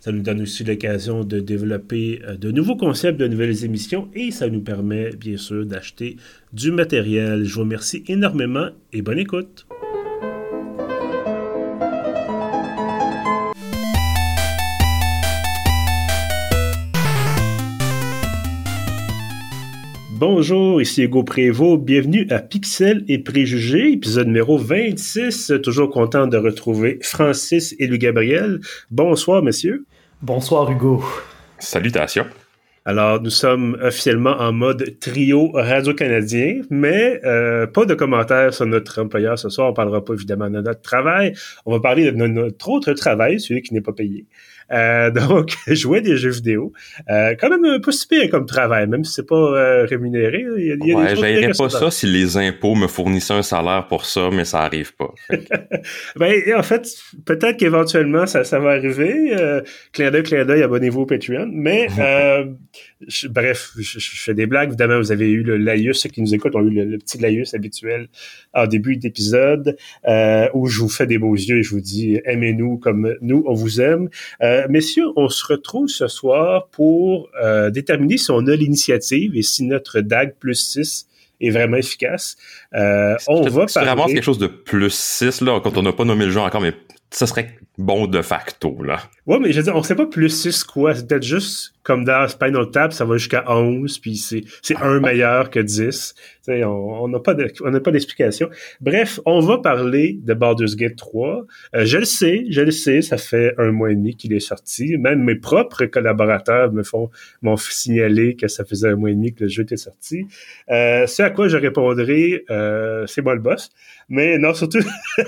Ça nous donne aussi l'occasion de développer euh, de nouveaux concepts, de nouvelles émissions et ça nous permet bien sûr d'acheter du matériel. Je vous remercie énormément et bonne écoute. Bonjour, ici Hugo Prévost. Bienvenue à Pixel et Préjugés, épisode numéro 26. Toujours content de retrouver Francis et Louis Gabriel. Bonsoir, messieurs. Bonsoir, Hugo. Salutations. Alors, nous sommes officiellement en mode trio radio-canadien, mais euh, pas de commentaires sur notre employeur ce soir. On parlera pas évidemment de notre travail. On va parler de notre autre travail, celui qui n'est pas payé. Euh, donc, jouer des jeux vidéo, euh, quand même un peu super comme travail, même si c'est pas euh, rémunéré. Il y a, ouais, pas ça si les impôts me fournissaient un salaire pour ça, mais ça arrive pas. ben, en fait, peut-être qu'éventuellement ça, ça va arriver. Euh, clin d'œil, clin d'œil, abonnez-vous au Patreon. Mais euh, bref, je, fais des blagues. Évidemment, vous avez eu le laïus, ceux qui nous écoutent ont eu le, petit laïus habituel en début d'épisode, euh, où je vous fais des beaux yeux et je vous dis aimez-nous comme nous, on vous aime. Euh, messieurs, on se retrouve ce soir pour euh, déterminer si on a l'initiative et si notre DAG plus 6 est vraiment efficace. Euh, on va parler... vraiment quelque chose de plus 6, là, quand on n'a pas nommé le jeu encore, mais ça serait bon de facto, là. Ouais, mais je veux dire, on sait pas plus 6 quoi. C'est peut-être juste comme dans Spinal Tap, ça va jusqu'à 11, puis c'est, c'est un meilleur que 10. sais, on n'a pas, on n'a pas d'explication. Bref, on va parler de Baldur's Gate 3. Euh, je le sais, je le sais, ça fait un mois et demi qu'il est sorti. Même mes propres collaborateurs me font, m'ont signalé que ça faisait un mois et demi que le jeu était sorti. Euh, ce à quoi je répondrai, euh, c'est moi le boss. Mais non, surtout,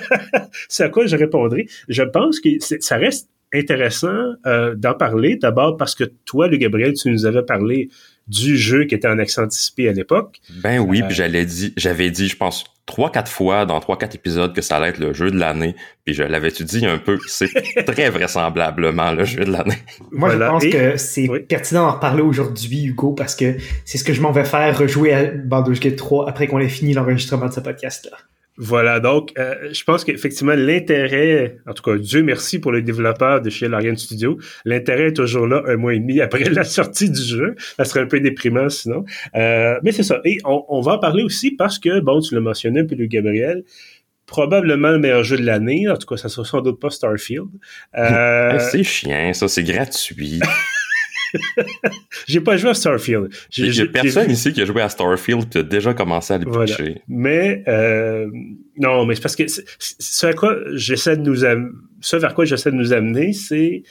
c'est à quoi je répondrai. Je pense que ça reste intéressant euh, d'en parler. D'abord parce que toi, le Gabriel, tu nous avais parlé du jeu qui était en accent anticipé à l'époque. Ben oui, puis euh, j'allais dit, j'avais dit, je pense, trois, quatre fois dans trois, quatre épisodes que ça allait être le jeu de l'année. Puis je l'avais-tu dit un peu, c'est très vraisemblablement le jeu de l'année. Moi, je pense que c'est pertinent d'en reparler aujourd'hui, Hugo, parce que c'est ce que je m'en vais faire, rejouer à Baldur's Gate 3 après qu'on ait fini l'enregistrement de ce podcast-là. Voilà, donc euh, je pense qu'effectivement l'intérêt, en tout cas Dieu merci pour les développeurs de chez Larian Studio, l'intérêt est toujours là un mois et demi après la sortie du jeu. Ça serait un peu déprimant sinon. Euh, mais c'est ça. Et on, va en parler aussi parce que, bon, tu l'as mentionné, puis le Gabriel, probablement le meilleur jeu de l'année. En tout cas, ça sera sans doute pas Starfield. Euh... c'est chiant, ça, c'est gratuit. j'ai pas joué à Starfield. Il y a personne ici qui a joué à Starfield qui a déjà commencé à le voilà. Mais euh, non, mais c'est parce que ce à quoi j'essaie de nous ce vers quoi j'essaie de nous amener, c'est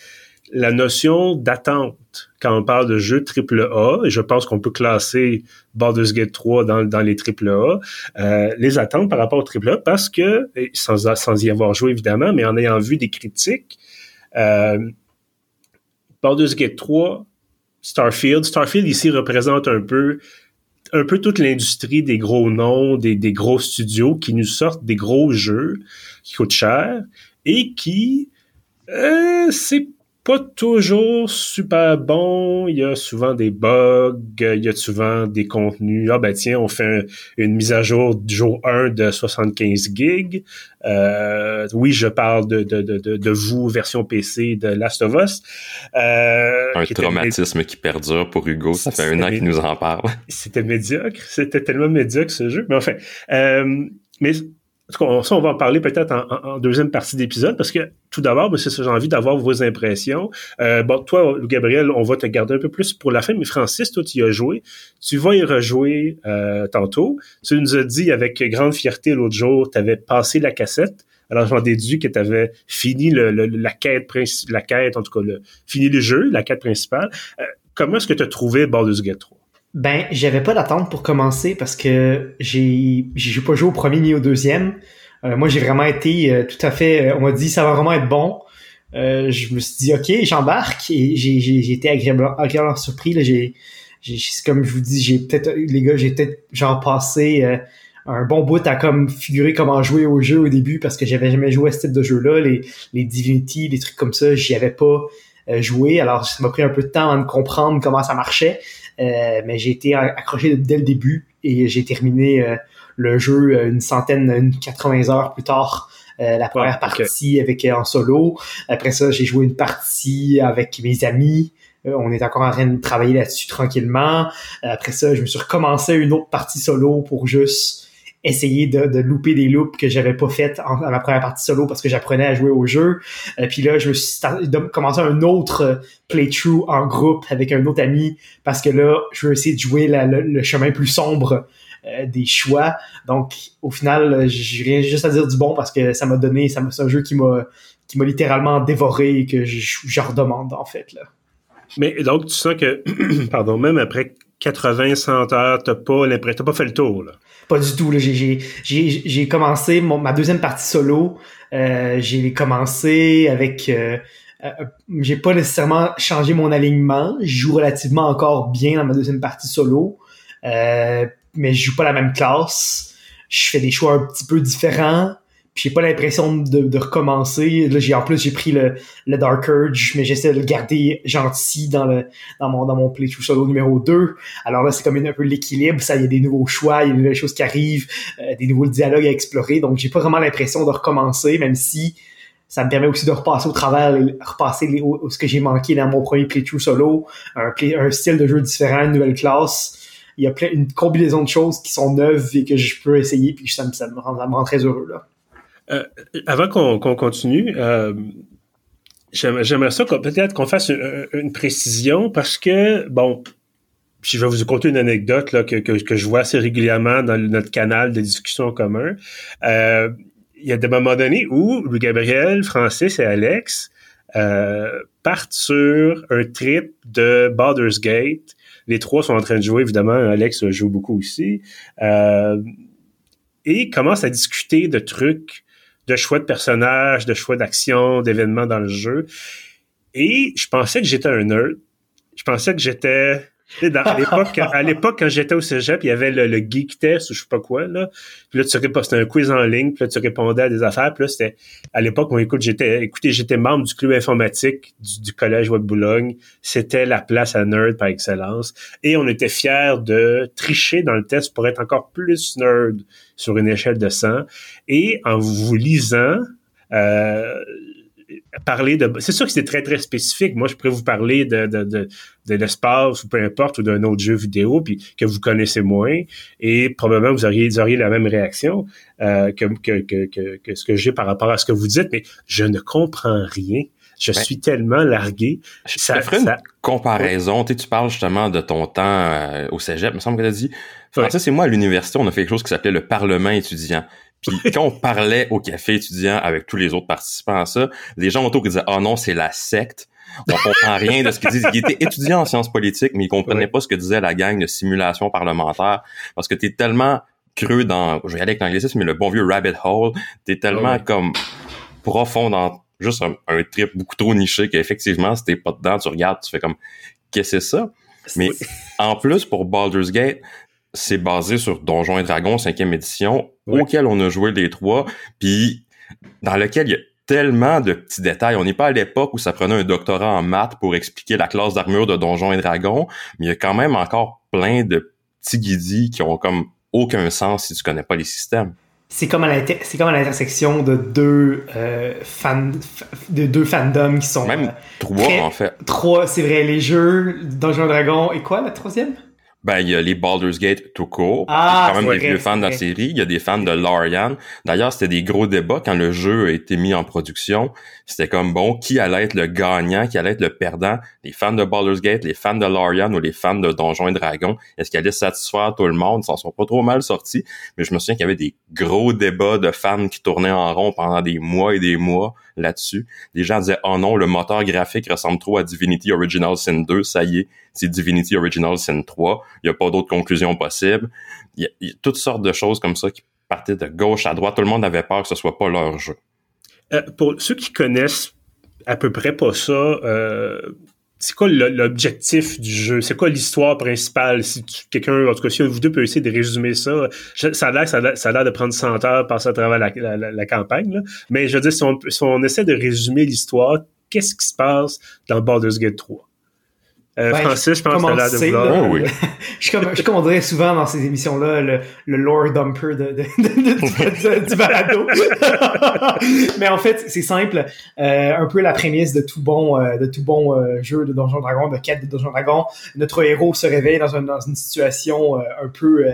la notion d'attente quand on parle de jeux AAA, et je pense qu'on peut classer Baldur's Gate 3 dans, dans les AAA, euh, les attentes par rapport au AAA, parce que, sans, sans y avoir joué évidemment, mais en ayant vu des critiques, euh, Baldur's Gate 3 Starfield. Starfield ici représente un peu un peu toute l'industrie des gros noms, des, gros studios qui nous sortent des gros jeux qui coûtent cher et qui euh, c'est pas toujours super bon. Il y a souvent des bugs, il y a souvent des contenus. Ah ben tiens, on fait une mise à jour du jour 1 de 75 gigs. Euh, oui, je parle de, de, de, de, vous, version PC de Last of Us. Euh, un traumatisme qui perdure pour Hugo. Ça fait un an qu'il nous en parle. C'était médiocre. C'était tellement médiocre ce jeu. Mais enfin, euh, mais ça, on va en parler peut-être en, deuxième partie d'épisode, parce que tout d'abord, c'est ça, j'ai envie d'avoir vos impressions. Euh, bon, toi, Gabriel, on va te garder un peu plus pour la fin, mais Francis, toi, tu y as joué. Tu vas y rejouer euh, tantôt. Tu nous as dit avec grande fierté l'autre jour, tu avais passé la cassette. Alors, j'en déduis que tu avais fini le, la quête, la quête, en tout cas, le, fini le jeu, la quête principale. Euh, comment est-ce que tu as trouvé Baldur's Gate 3? Ben, j'avais pas d'attente pour commencer parce que j'ai j'ai pas joué au premier ni au deuxième. Euh, moi, j'ai vraiment été euh, tout à fait. Euh, on m'a dit ça va vraiment être bon. je me suis dit ok j'embarque et j'ai été agréablement, agréablement surpris là j'ai comme je vous dis j'ai peut-être les gars j'ai peut-être genre passé un bon bout à comme figurer comment jouer au jeu au début parce que j'avais jamais joué à ce type de jeu-là. Les, les Divinity, les trucs comme ça, j'y avais pas euh, joué. Alors ça m'a pris un peu de temps à de comprendre comment ça marchait. Euh, mais j'ai été accroché dès le début et j'ai terminé euh, le jeu une centaine, une 80 heures plus tard. la première partie avec en solo. Après ça, j'ai joué une partie avec mes amis. on est encore en train de travailler là-dessus tranquillement. après ça, je me suis recommencé une autre partie solo pour juste essayer de, de louper des loops que j'avais pas faites en, ma première partie solo parce que j'apprenais à jouer au jeu. Euh, puis là, je me suis commencé un autre playthrough en groupe avec un autre ami parce que là, je veux essayer de jouer le, chemin plus sombre euh, des choix. Donc, au final, j'ai rien juste à dire du bon parce que ça m'a donné, ça c'est un jeu qui m'a qui m'a littéralement dévoré et que je redemande en fait là. Mais donc tu sens que pardon, même après 80 100 heures, t'as pas l'impression, t'as pas fait le tour là. Pas du tout. J'ai commencé ma deuxième partie solo. Euh, j'ai commencé avec. Euh, euh, j'ai pas nécessairement changé mon alignement. Je joue relativement encore bien dans ma deuxième partie solo, mais je joue pas la même classe. Je fais des choix un petit peu différents j'ai pas l'impression de, de, recommencer. Là, j'ai en plus j'ai pris le, le Dark Urge, mais j'essaie de le garder gentil dans le dans mon dans mon playthrough solo numéro 2. Alors là, c'est comme un peu l'équilibre. Ça, il y a des nouveaux choix, il y a des nouvelles choses qui arrivent, euh, des nouveaux dialogues à explorer. Donc j'ai pas vraiment l'impression de recommencer, même si ça me permet aussi de repasser au travers, repasser les, ce que j'ai manqué dans mon premier playthrough solo, un, play, un style de jeu différent, une nouvelle classe. Il y a plein, une combinaison de choses qui sont neuves et que je peux essayer, puis ça me, ça me rend très heureux là. Euh, avant qu'on continue, euh, j'aimerais ça peut-être qu'on fasse une, précision parce que, bon, je vais vous conter une anecdote que, je vois assez régulièrement dans notre canal de discussion en commun. Euh, il y a des moments donnés où Gabriel, Francis et Alex partent sur un trip de Baldur's Gate. Les trois sont en train de jouer, évidemment. Alex joue beaucoup aussi. et commencent à discuter de trucs de choix de personnages, de choix d'action, d'événements dans le jeu. Et je pensais que j'étais un nerd. Je pensais que j'étais à l'époque, à l'époque, quand j'étais au cégep, il y avait le, geek test ou je sais pas quoi, là. Puis là, tu c'était un quiz en ligne, puis là, tu répondais à des affaires. Puis là, c'était, à l'époque, moi, écoute, j'étais, écoutez, j'étais membre du club informatique du, collège Web Boulogne. C'était la place à nerd par excellence. Et on était fiers de tricher dans le test pour être encore plus nerd sur une échelle de 100. Et en vous lisant, euh, parler de. C'est sûr que c'est très, très spécifique. Moi, je pourrais vous parler de, de, de, de l'espace ou peu importe, ou d'un autre jeu vidéo, puis que vous connaissez moins. Et probablement, vous auriez, vous auriez la même réaction euh, que, que, que, que, ce que j'ai par rapport à ce que vous dites, mais je ne comprends rien. Je suis tellement largué. Ça, je ferai une comparaison. Tu, tu parles justement de ton temps euh, au cégep. Il me semble que tu as dit. Francis et moi, à l'université, on a fait quelque chose qui s'appelait le Parlement étudiant. Puis quand on parlait au café étudiant avec tous les autres participants à ça, les gens autour qui disaient "Ah oh non, c'est la secte." On comprend rien de ce qu'ils disent. Ils étaient étudiants en sciences politiques, mais ils comprenaient pas ce que disait la gang de simulation parlementaire parce que tu es tellement creux dans, je vais aller avec l'anglicisme, mais le bon vieux rabbit hole, t'es tellement comme profond dans juste un, trip beaucoup trop niché qu'effectivement, si t'es pas dedans, tu regardes, tu fais comme, qu'est-ce que c'est ça? Mais en plus, pour Baldur's Gate, c'est basé sur Donjons et Dragons 5e édition, auquel on a joué les trois, puis dans lequel il y a tellement de petits détails. On n'est pas à l'époque où ça prenait un doctorat en maths pour expliquer la classe d'armure de Donjons et Dragons, mais il y a quand même encore plein de petits guidis qui ont comme aucun sens si tu connais pas les systèmes. C'est comme à l'intersection de deux euh, fans, de deux fandoms qui sont même euh, trois en fait. Trois, c'est vrai, les jeux Donjons et Dragons et quoi la troisième? Ben, il y a les Baldur's Gate tout court. Ah, quand même des vieux fans de la série. Il y a des fans de Larian. D'ailleurs, c'était des gros débats quand le jeu a été mis en production. C'était comme, bon, qui allait être le gagnant, qui allait être le perdant? Les fans de Baldur's Gate, les fans de Larian ou les fans de Donjons et Dragons? Est-ce qu'ils allaient satisfaire tout le monde? Ils s'en sont pas trop mal sortis. Mais je me souviens qu'il y avait des gros débats de fans qui tournaient en rond pendant des mois et des mois là-dessus. Les gens disaient, oh non, le moteur graphique ressemble trop à Divinity Original Sin 2. Ça y est, c'est Divinity Original Sin 3. Il n'y a pas d'autres conclusions possibles. Il y, a, toutes sortes de choses comme ça qui partaient de gauche à droite. Tout le monde avait peur que ce soit pas leur jeu. Euh, pour ceux qui connaissent à peu près pas ça. Euh, c'est quoi l'objectif du jeu? C'est quoi l'histoire principale? Si quelqu'un, en tout cas, si vous deux peut essayer de résumer ça, ça a l'air, de prendre 100 heures passer à travers la, campagne, mais je veux dire, si on, si on essaie de résumer l'histoire, qu'est-ce qui se passe dans Baldur's Gate 3? Euh, Francis, je pense que là de vouloir. oui. je, comme, je comme on dirait souvent dans ces émissions-là, le, le lore dumper de, de, de, du balado. Mais en fait, c'est simple. Euh, un peu la prémisse de tout bon, euh, de tout bon euh, jeu de Donjon Dragon, de quête de Donjon Dragon. Notre héros se réveille dans, un, dans une situation euh, un peu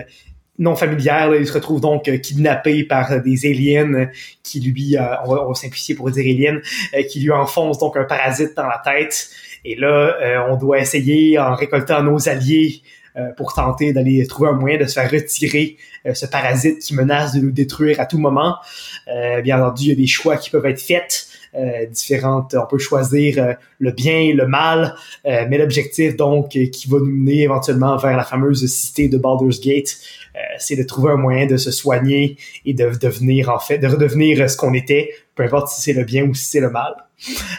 non familière. Il se retrouve donc kidnappé par des aliens qui lui, on va, on, va, simplifier pour dire aliens, qui lui enfoncent donc un parasite dans la tête. Et là, euh, on doit essayer, en récoltant nos alliés, euh, pour tenter d'aller trouver un moyen de se faire retirer euh, ce parasite qui menace de nous détruire à tout moment. bien entendu, il y a des choix qui peuvent être faits. différentes, on peut choisir le bien, le mal, mais l'objectif donc qui va nous mener éventuellement vers la fameuse cité de Baldur's Gate, c'est de trouver un moyen de se soigner et de devenir en fait, de redevenir ce qu'on était, peu importe si c'est le bien ou si c'est le mal.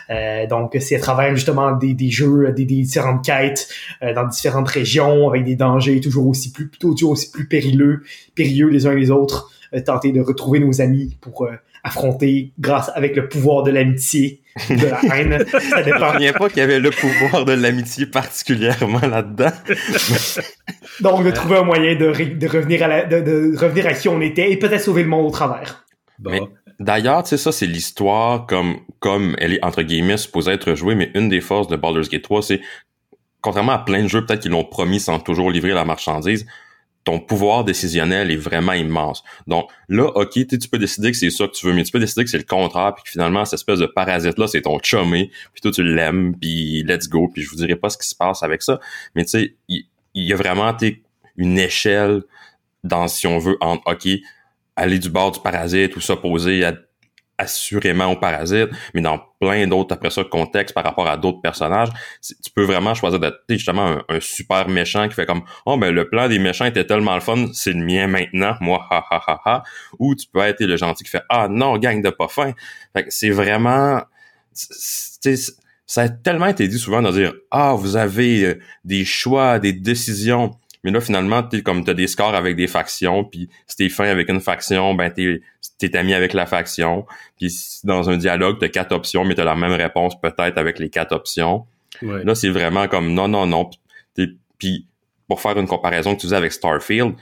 Euh, donc, c'est à travers justement des, des jeux, des, différentes quêtes euh, dans différentes régions avec des dangers toujours aussi plus, plutôt toujours aussi plus périlleux, périlleux les uns les autres, euh, tenter de retrouver nos amis pour affronter grâce avec le pouvoir de l'amitié de la haine. Ça dépend. Je pas qu'il y avait le pouvoir de l'amitié particulièrement là-dedans. Donc, de trouver un moyen de, de revenir à la, de, de, revenir à qui on était et peut-être sauver le monde au travers. Bon. D'ailleurs, tu sais, ça, c'est l'histoire comme, comme elle est, entre guillemets, supposée être jouée, mais une des forces de Baldur's Gate 3, c'est, contrairement à plein de jeux, peut-être qu'ils l'ont promis sans toujours livrer la marchandise, ton pouvoir décisionnel est vraiment immense. Donc là, ok, tu peux décider que c'est ça que tu veux, mais tu peux décider que c'est le contraire, puis que finalement, cette espèce de parasite-là, c'est ton chumé, puis toi, tu l'aimes, puis let's go, puis je vous dirai pas ce qui se passe avec ça. Mais tu sais, il y, a vraiment une échelle dans, si on veut, en ok, aller du bord du parasite ou s'opposer assurément au parasite, mais dans plein d'autres, après ça, contextes par rapport à d'autres personnages, tu peux vraiment choisir d'être justement un, super méchant qui fait comme « Oh, ben le plan des méchants était tellement le fun, c'est le mien maintenant, moi, ha, ha, ha, ha. » Ou tu peux être le gentil qui fait « Ah non, gang de pas fin. » c'est vraiment... Ça a tellement été dit souvent de dire « Ah, vous avez euh, des choix, des décisions. » Mais là, finalement, t'es comme t'as des scores avec des factions, puis si t'es fin avec une faction, ben t'es t'es ami avec la faction. Puis dans un dialogue, t'as quatre options, mais t'as la même réponse peut-être avec les quatre options. Là, c'est vraiment comme non, non, non. Puis pour faire une comparaison que tu faisais avec Starfield,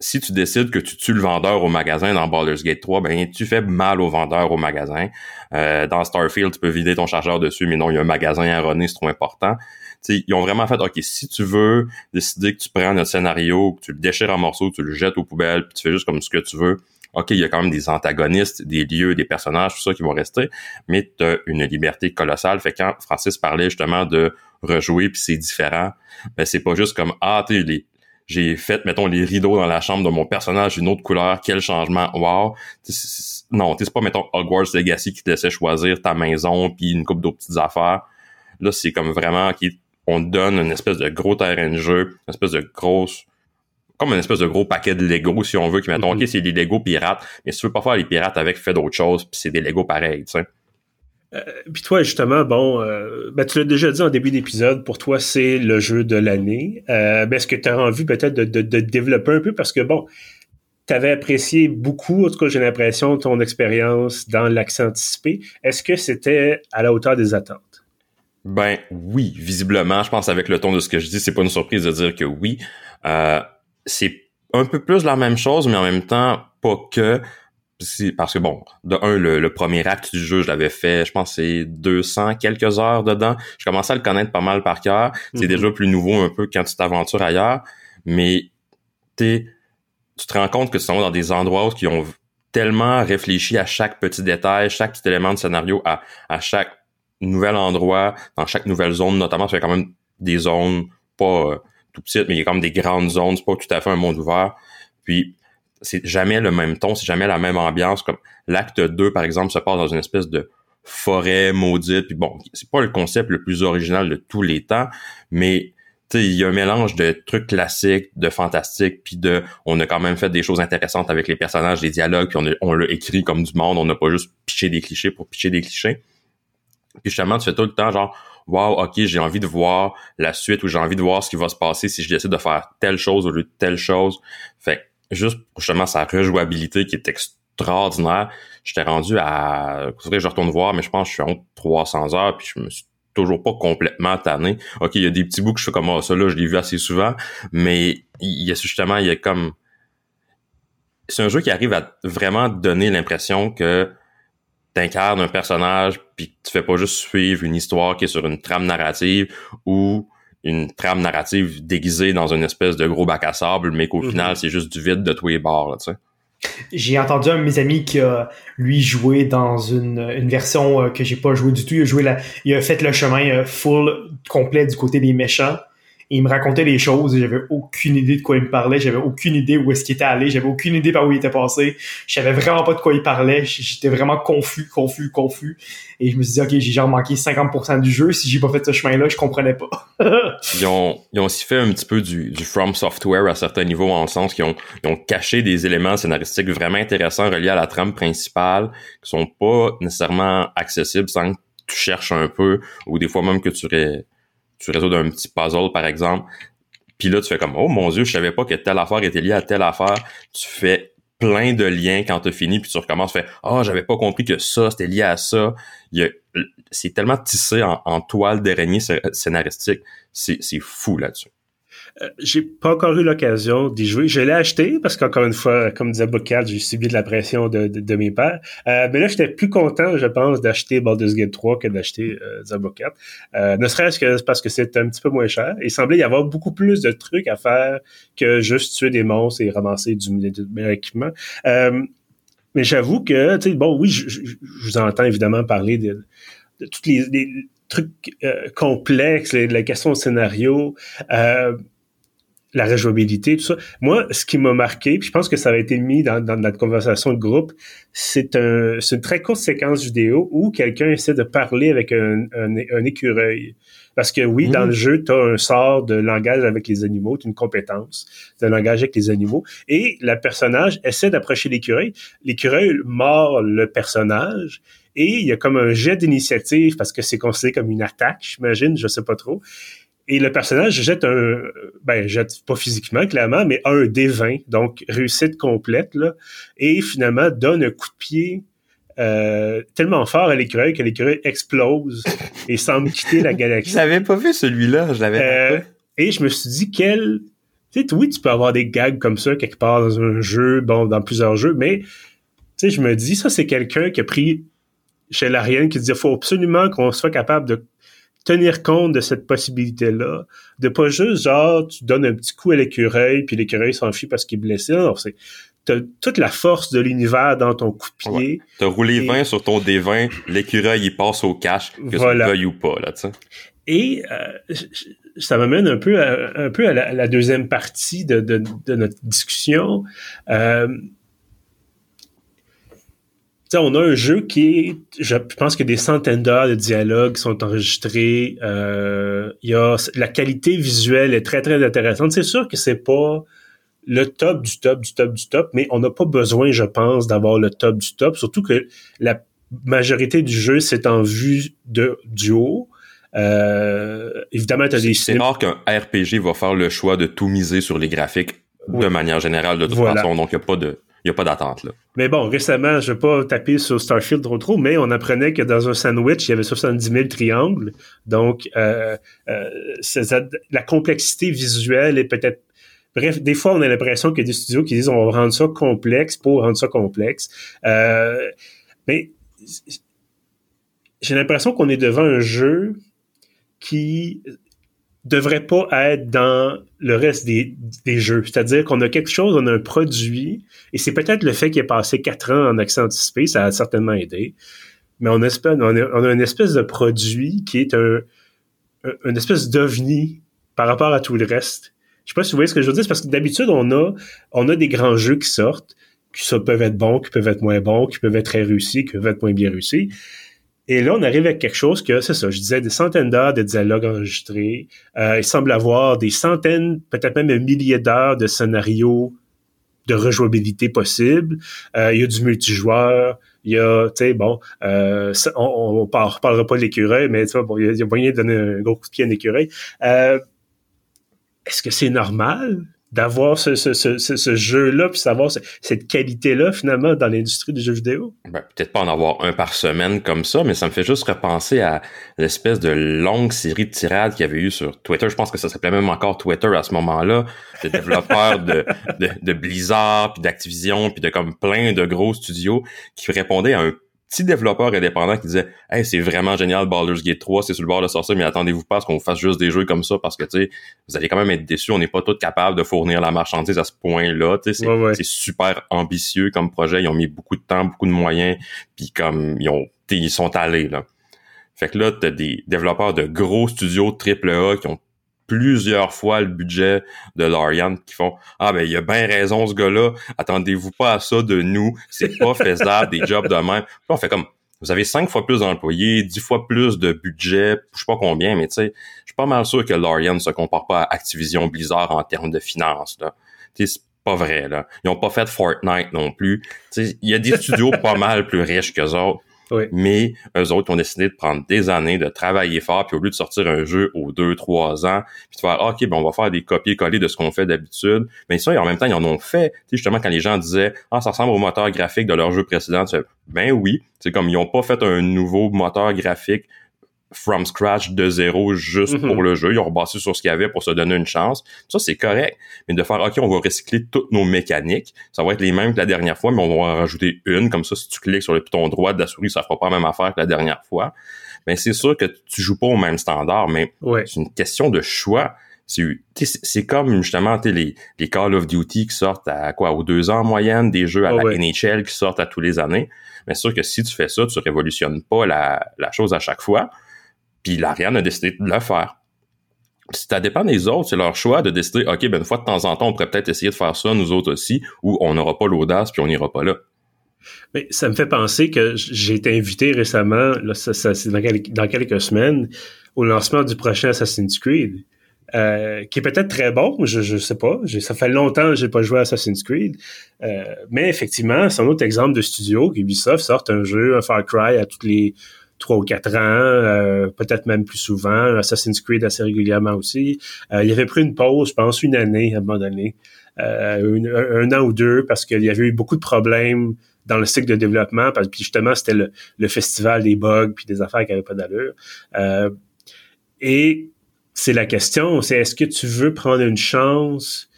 si tu décides que tu tues le vendeur au magasin dans Baldur's Gate 3, ben tu fais mal au vendeur au magasin. Euh, dans Starfield, tu peux vider ton chargeur dessus, mais non, il y a un magasin à runner, c'est trop important ils ont vraiment fait, OK, si tu veux décider que tu prends notre scénario, que tu le déchires en morceaux, que tu le jettes aux poubelles, puis tu fais juste comme ce que tu veux, OK, il y a quand même des antagonistes, des lieux, des personnages, tout ça qui vont rester, mais tu as une liberté colossale. Fait quand Francis parlait justement de rejouer, puis c'est différent, ben c'est pas juste comme, ah, tu les j'ai fait, mettons, les rideaux dans la chambre de mon personnage d'une autre couleur, quel changement, wow. non, c'est pas, mettons, Hogwarts Legacy qui te laissait choisir ta maison puis une coupe d'autres petites affaires. Là, c'est comme vraiment on donne une espèce de gros terrain de jeu, une espèce de grosse comme une espèce de gros paquet de Lego, si on veut, qui mettons, mm-hmm. OK, c'est des Lego pirates, mais si tu veux pas faire les pirates avec, fais d'autres choses, puis c'est des Lego pareils, tu sais. Euh, puis toi, justement, bon, euh, ben, tu l'as déjà dit en début d'épisode, pour toi, c'est le jeu de l'année. Euh, ben, Est-ce que tu as envie peut-être de, de, de, développer un peu? Parce que, bon, tu avais apprécié beaucoup, en tout cas, j'ai l'impression, ton expérience dans l'accès anticipé. Est-ce que c'était à la hauteur des attentes? Ben oui, visiblement, je pense avec le ton de ce que je dis, c'est pas une surprise de dire que oui. Euh, c'est un peu plus la même chose, mais en même temps, pas que. Parce que bon, de un, le, premier acte du jeu, je l'avais fait, je pense c'est 200 quelques heures dedans. Je commençais à le connaître pas mal par cœur. C'est mm-hmm. déjà plus nouveau un peu quand tu t'aventures ailleurs, mais tu te rends compte que ce sont dans des endroits où ils ont tellement réfléchi à chaque petit détail, chaque petit élément de scénario, à, à chaque nouvel endroit, dans chaque nouvelle zone, notamment, c'est quand même des zones pas euh, tout petites, mais il y a comme des grandes zones, c'est pas tout à fait un monde ouvert. Puis c'est jamais le même ton, c'est jamais la même ambiance. Comme l'acte 2, par exemple, se passe dans une espèce de forêt maudite. Puis bon, c'est pas le concept le plus original de tous les temps, mais il y a un mélange de trucs classiques, de fantastique, puis de on a quand même fait des choses intéressantes avec les personnages, des dialogues, puis on, on l'a écrit comme du monde, on n'a pas juste piché des clichés pour picher des clichés. Puis justement, tu fais tout le temps genre Wow, ok, j'ai envie de voir la suite ou j'ai envie de voir ce qui va se passer si je décide de faire telle chose au lieu de telle chose. Fait juste justement sa rejouabilité qui est extraordinaire. J'étais rendu à. que je retourne voir, mais je pense que je suis en 300 heures, puis je me suis toujours pas complètement tanné. OK, il y a des petits bouts que je fais comme oh, ça là, je l'ai vu assez souvent, mais il y a justement, il y a comme c'est un jeu qui arrive à vraiment donner l'impression que t'incarnes un personnage puis tu fais pas juste suivre une histoire qui est sur une trame narrative ou une trame narrative déguisée dans une espèce de gros bac à sable, mais qu'au mhm. final, c'est juste du vide de tous les bords, tu sais. J'ai entendu un de mes amis qui a, lui, joué dans une, une version euh, que j'ai pas joué du tout. Il a joué la, il a fait le chemin euh, full, complet du côté des méchants il me racontait les choses et j'avais aucune idée de quoi il me parlait, j'avais aucune idée où est-ce qu'il était allé, j'avais aucune idée par où il était passé, je savais vraiment pas de quoi il parlait, j'étais vraiment confus, confus, confus. Et je me suis dit ok j'ai genre manqué 50% du jeu, si j'ai pas fait ce chemin-là, je comprenais pas. ils, ont, ils ont aussi fait un petit peu du, du From Software à certains niveaux en le sens qu'ils ont, ils ont caché des éléments scénaristiques vraiment intéressants reliés à la trame principale qui sont pas nécessairement accessibles sans que tu cherches un peu ou des fois même que tu ré tu résous un petit puzzle, par exemple. Puis là, tu fais comme, oh mon Dieu, je savais pas que telle affaire était liée à telle affaire. Tu fais plein de liens quand tu fini, puis tu recommences, tu fais, oh, j'avais pas compris que ça, c'était lié à ça. C'est tellement tissé en, en toile d'araignée scénaristique. C'est fou là-dessus. Euh, j'ai pas encore eu l'occasion d'y jouer. Je l'ai acheté parce qu'encore une fois, comme disait j'ai subi de la pression de, mes pères. Euh, mais là, j'étais plus content, je pense, d'acheter Baldur's Gate 3 que d'acheter euh, Diablo 4. Euh, ne serait-ce que parce que c'est un petit peu moins cher. Il semblait y avoir beaucoup plus de trucs à faire que juste tuer des monstres et ramasser du, meilleur équipement. Mais j'avoue que, tu sais, bon, oui, je, vous entends évidemment parler de, les, les trucs complexes, les, la question de scénario. Euh, la rejouabilité, tout ça. Moi, ce qui m'a marqué, puis je pense que ça avait été mis dans, dans notre conversation de groupe, c'est un, une très courte séquence vidéo où quelqu'un essaie de parler avec un, un, écureuil. Parce que oui, dans mmh. le jeu, tu as un sort de langage avec les animaux, tu une compétence de langage avec les animaux, et le personnage essaie d'approcher l'écureuil. L'écureuil mord le personnage, et il y a comme un jet d'initiative parce que c'est considéré comme une attaque, j'imagine, je sais pas trop. Et le personnage jette un, ben, jette pas physiquement, clairement, mais un D20, donc réussite complète, là, et finalement donne un coup de pied euh, tellement fort à l'écureuil que l'écureuil explose et semble quitter la galaxie. Je l'avais pas vu celui-là, je l'avais euh, Et je me suis dit, quel... Tu sais, oui, tu peux avoir des gags comme ça quelque part dans un jeu, bon, dans plusieurs jeux, mais tu sais, je me dis, ça, c'est quelqu'un qui a pris chez l'Ariane qui dit, il faut absolument qu'on soit capable de tenir compte de cette possibilité-là, de pas juste genre tu donnes un petit coup à l'écureuil puis l'écureuil s'enfuit parce qu'il est blessé. Non, c'est t'as toute la force de l'univers dans ton coup de pied. T'as roulé 20 sur ton D20, l'écureuil il passe au cash, que voilà. tu veuilles ou pas là, tu sais. Et euh, ça m'amène un peu à, un peu à la, deuxième partie de, de, de notre discussion. Euh, on a un jeu qui est, je pense que des centaines d'heures de dialogues sont enregistrés. Euh, y a, la qualité visuelle est très, très intéressante. C'est sûr que c'est pas le top du top du top du top, mais on n'a pas besoin, je pense, d'avoir le top du top, surtout que la majorité du jeu, c'est en vue de, du haut. Euh, évidemment, tu as des... C'est rare qu'un RPG va faire le choix de tout miser sur les graphiques de manière générale, de toute façon, donc il n'y a pas de il n'y a pas d'attente là. Mais bon, récemment, je ne vais pas taper sur Starfield trop trop, mais on apprenait que dans un sandwich, il y avait 70 000 triangles. Donc, euh, euh, la complexité visuelle est peut-être... Bref, des fois, on a l'impression qu'il y a des studios qui disent on va rendre ça complexe pour rendre ça complexe. Euh, mais j'ai l'impression qu'on est devant un jeu qui devrait pas être dans le reste des, jeux. C'est-à-dire qu'on a quelque chose, on a un produit, et c'est peut-être le fait qu'il ait passé quatre ans en accès anticipé, ça a certainement aidé, mais on, a, une espèce de produit qui est un, une espèce d'ovni par rapport à tout le reste. Je sais pas si vous voyez ce que je veux dire, parce que d'habitude, on a, des grands jeux qui sortent, qui peuvent être bons, qui peuvent être moins bons, qui peuvent être très réussis, qui peuvent être moins bien réussis. Et là, on arrive avec quelque chose que, c'est ça, je disais, des centaines d'heures de dialogues enregistrés. Euh, il semble avoir des centaines, peut-être même un millier d'heures de scénarios de rejouabilité possible. Euh, il y a du multijoueur. Il y a, tu sais, bon, euh, on, on, reparlera pas de l'écureuil, mais tu vois, bon, il y a, moyen de donner un gros coup de pied à un écureuil. Euh, est-ce que c'est normal? D'avoir ce, ce, ce, ce jeu-là, puis savoir cette qualité-là, finalement, dans l'industrie du jeu vidéo? Ben, peut-être pas en avoir un par semaine comme ça, mais ça me fait juste repenser à l'espèce de longue série de tirades qu'il y avait eu sur Twitter. Je pense que ça s'appelait même encore Twitter à ce moment-là, de développeurs de, Blizzard, puis d'Activision, puis de comme plein de gros studios qui répondaient à un petit développeur indépendant qui disait Hey, c'est vraiment génial Baldur's Gate 3, c'est sur le bord de sortir, mais attendez-vous pas à ce qu'on fasse juste des jeux comme ça parce que tu sais, vous allez quand même être déçus, on n'est pas tous capables de fournir la marchandise à ce point-là. Tu sais, c'est super ambitieux comme projet, ils ont mis beaucoup de temps, beaucoup de moyens, puis comme ils ont ils sont allés là. Fait que là, t'as des développeurs de gros studios AAA qui ont plusieurs fois le budget de Lorian qui font ah ben il a bien raison ce gars-là attendez-vous pas à ça de nous c'est pas faisable des jobs de même puis on fait comme vous avez cinq fois plus d'employés, dix fois plus de budget, je sais pas combien, mais tu sais, je suis pas mal sûr que Lorian se compare pas à Activision Blizzard en termes de finances. Là. C'est pas vrai. Là. Ils ont pas fait Fortnite non plus. Il y a des studios pas mal plus riches qu'eux autres. Mais eux autres ont décidé de prendre des années, de travailler fort, puis au lieu de sortir un jeu aux deux, trois ans, puis de faire OK, ben on va faire des copier-coller de ce qu'on fait d'habitude. Mais ça, en même temps, ils en ont fait. Tu sais, justement, quand les gens disaient Ah, ça ressemble au moteur graphique de leur jeu précédent, tu ben oui. C'est comme ils ont pas fait un nouveau moteur graphique from scratch de zéro juste mm-hmm. pour le jeu. Ils ont rebassé sur ce qu'il y avait pour se donner une chance. Ça, c'est correct. Mais de faire, OK, on va recycler toutes nos mécaniques. Ça va être les mêmes que la dernière fois, mais on va en rajouter une. Comme ça, si tu cliques sur le piton droit de la souris, ça fera pas la même affaire que la dernière fois. Mais c'est sûr que tu joues pas au même standard, mais c'est une question de choix. C'est comme justement les, les Call of Duty qui sortent à quoi aux deux ans en moyenne, des jeux à la NHL qui sortent à tous les années. Mais c'est sûr que si tu fais ça, tu révolutionnes pas la, la chose à chaque fois. Puis l'Ariane a décidé de le faire. Ça dépend des autres, c'est leur choix de décider, OK, ben une fois de temps en temps, on pourrait peut-être essayer de faire ça, nous autres aussi, ou on n'aura pas l'audace, puis on n'ira pas là. Mais ça me fait penser que j'ai été invité récemment, ça, c'est dans, quelques semaines, au lancement du prochain Assassin's Creed. Euh, qui est peut-être très bon, je, je sais pas. Ça fait longtemps que j'ai pas joué à Assassin's Creed. Euh, mais effectivement, c'est un autre exemple de studio qu'Ubisoft sort un jeu, un Far Cry à toutes les trois ou quatre ans, euh, peut-être même plus souvent. Assassin's Creed assez régulièrement aussi. Euh, il avait pris une pause, je pense, une année à un moment donné, euh, un, an ou deux, parce qu'il y avait eu beaucoup de problèmes dans le cycle de développement, parce, puis justement, c'était le, festival des bugs, puis des affaires qui n'avaient pas d'allure. et c'est la question, c'est est-ce que tu veux prendre une chance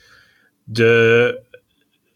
de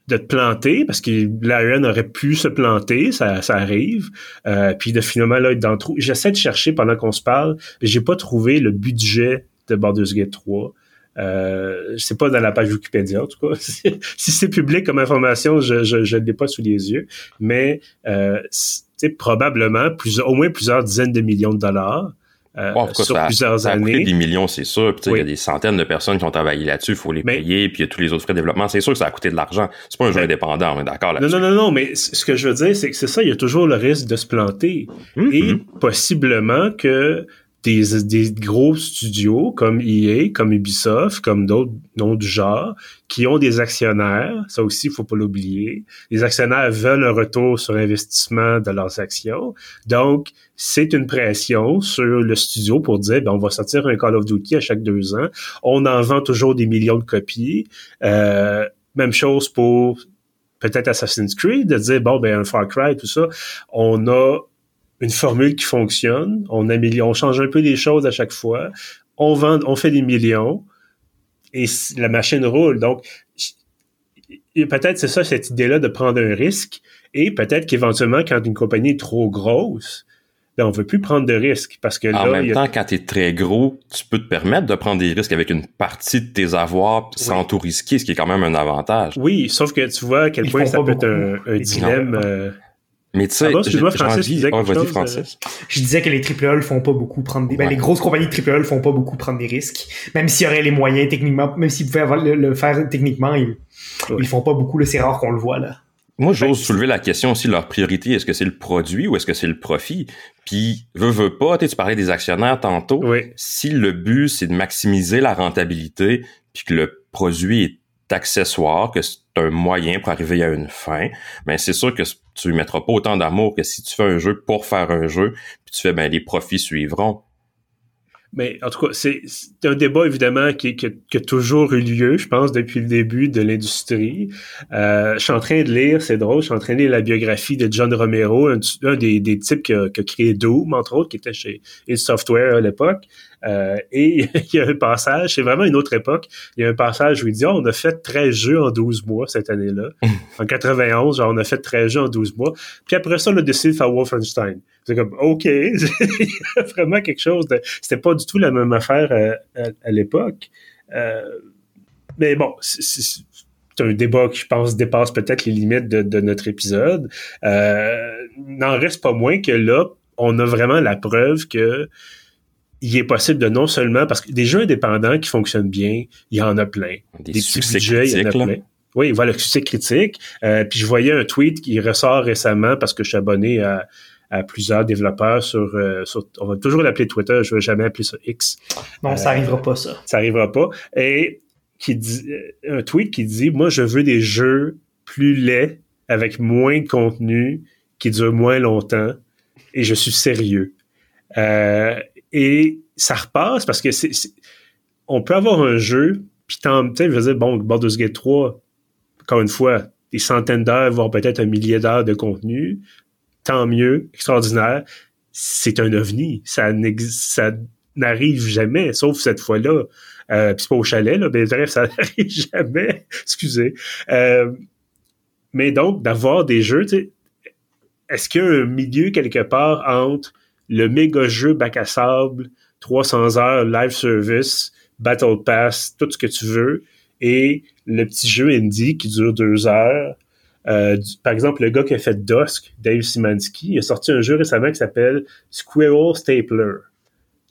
de te planter parce que l'Iron aurait pu se planter, ça, ça arrive. Euh, puis de finalement là être dans le trou. J'essaie de chercher pendant qu'on se parle, j'ai pas trouvé le budget de Baldur's Gate 3. Euh, c'est pas dans la page Wikipédia en tout cas. si c'est public comme information, je je, je l'ai pas sous les yeux, mais euh, c'est probablement plusieurs, au moins plusieurs dizaines de millions de dollars. Euh, sur plusieurs ça a années. des millions, c'est sûr. Puis il y a des centaines de personnes qui ont travaillé là-dessus, il faut les payer, puis il y a tous les autres frais de développement. C'est sûr que ça a coûté de l'argent. C'est pas un jeu indépendant, on est d'accord là-dessus. Non, non, non, non, mais ce que je veux dire, c'est que c'est ça, il y a toujours le risque de se planter. Hum, Et hum. possiblement que des, gros studios comme EA, comme Ubisoft, comme d'autres noms du genre, qui ont des actionnaires, ça aussi, il faut pas l'oublier. Les actionnaires veulent un retour sur investissement de leurs actions. Donc, c'est une pression sur le studio pour dire, ben, on va sortir un Call of Duty à chaque deux ans. On en vend toujours des millions de copies. Euh, même chose pour peut-être Assassin's Creed, de dire, bon, ben, un Far Cry, tout ça. On a une formule qui fonctionne. On améliore, on change un peu les choses à chaque fois. On vend, on fait des millions et la machine roule. Donc, peut-être c'est ça cette idée-là de prendre un risque et peut-être qu'éventuellement quand une compagnie est trop grosse, ben on veut plus prendre de risques parce que en même temps quand tu es très gros, tu peux te permettre de prendre des risques avec une partie de tes avoirs sans tout risquer, ce qui est quand même un avantage. Oui, sauf que tu vois à quel point ça peut être un, dilemme. Euh, mais tu sais, ah excuse-moi, Francis, disais vas-y, Francis. Je disais que les AAA font pas beaucoup prendre des, ben, les grosses compagnies de AAA font pas beaucoup prendre des risques. Même s'il y aurait les moyens techniquement, même s'ils pouvaient le, faire techniquement, ils, ils font pas beaucoup, c'est rare qu'on le voit, là. Moi, j'ose soulever la question aussi, leur priorité, est-ce que c'est le produit ou est-ce que c'est le profit? Puis, veux, veux pas, tu parlais des actionnaires tantôt. Oui. Si le but, c'est de maximiser la rentabilité, puis que le produit est accessoire, que c'est un moyen pour arriver à une fin, mais c'est sûr que tu ne mettras pas autant d'amour que si tu fais un jeu pour faire un jeu, puis tu fais ben les profits suivront. Mais en tout cas, c'est un débat évidemment qui, a toujours eu lieu, je pense, depuis le début de l'industrie. Euh, je suis en train de lire, c'est drôle, je suis en train de lire la biographie de John Romero, un, des, des, types qui a, qui a, créé Doom, entre autres, qui était chez id Software à l'époque. Euh, et il y a un passage, c'est vraiment une autre époque, il y a un passage où il dit oh, on a fait 13 jeux en 12 mois cette année-là. en 91, genre, on a fait 13 jeux en 12 mois. Puis après ça, on a décidé de faire Wolfenstein. C'est comme, OK, vraiment quelque chose de... C'était pas du tout la même affaire euh, à, l'époque. Euh, mais bon, c'est un débat qui, je pense, dépasse peut-être les limites de, de notre épisode. Euh, N'en reste pas moins que là, on a vraiment la preuve que il est possible de non seulement parce que des jeux indépendants qui fonctionnent bien, il y en a plein. Des, petits budgets, il y en a plein. Oui, voilà, succès critique. Euh, puis je voyais un tweet qui ressort récemment parce que je suis abonné à, à plusieurs développeurs sur, euh, sur on va toujours l'appeler Twitter, je vais jamais appeler ça X. Non, ça arrivera pas ça. Ça arrivera pas. Et qui dit un tweet qui dit moi je veux des jeux plus laids avec moins de contenu qui durent moins longtemps et je suis sérieux. Euh, et ça repasse parce que c'est, on peut avoir un jeu, puis tu sais, je veux bon, Baldur's Gate 3, encore une fois, des centaines d'heures, voire peut-être un millier d'heures de contenu, tant mieux, extraordinaire. C'est un ovni. Ça, n'arrive jamais, sauf cette fois-là. Euh, puis c'est pas au chalet, là, mais bref, ça n'arrive jamais. Excusez. Euh, mais donc, d'avoir des jeux, est-ce qu'il y a un milieu quelque part entre le méga jeu bac à sable, 300 heures, live service, battle pass, tout ce que tu veux, et le petit jeu indie qui dure deux heures. Euh, par exemple, le gars qui a fait Dusk, Dave Simansky, il a sorti un jeu récemment qui s'appelle Squirrel Stapler.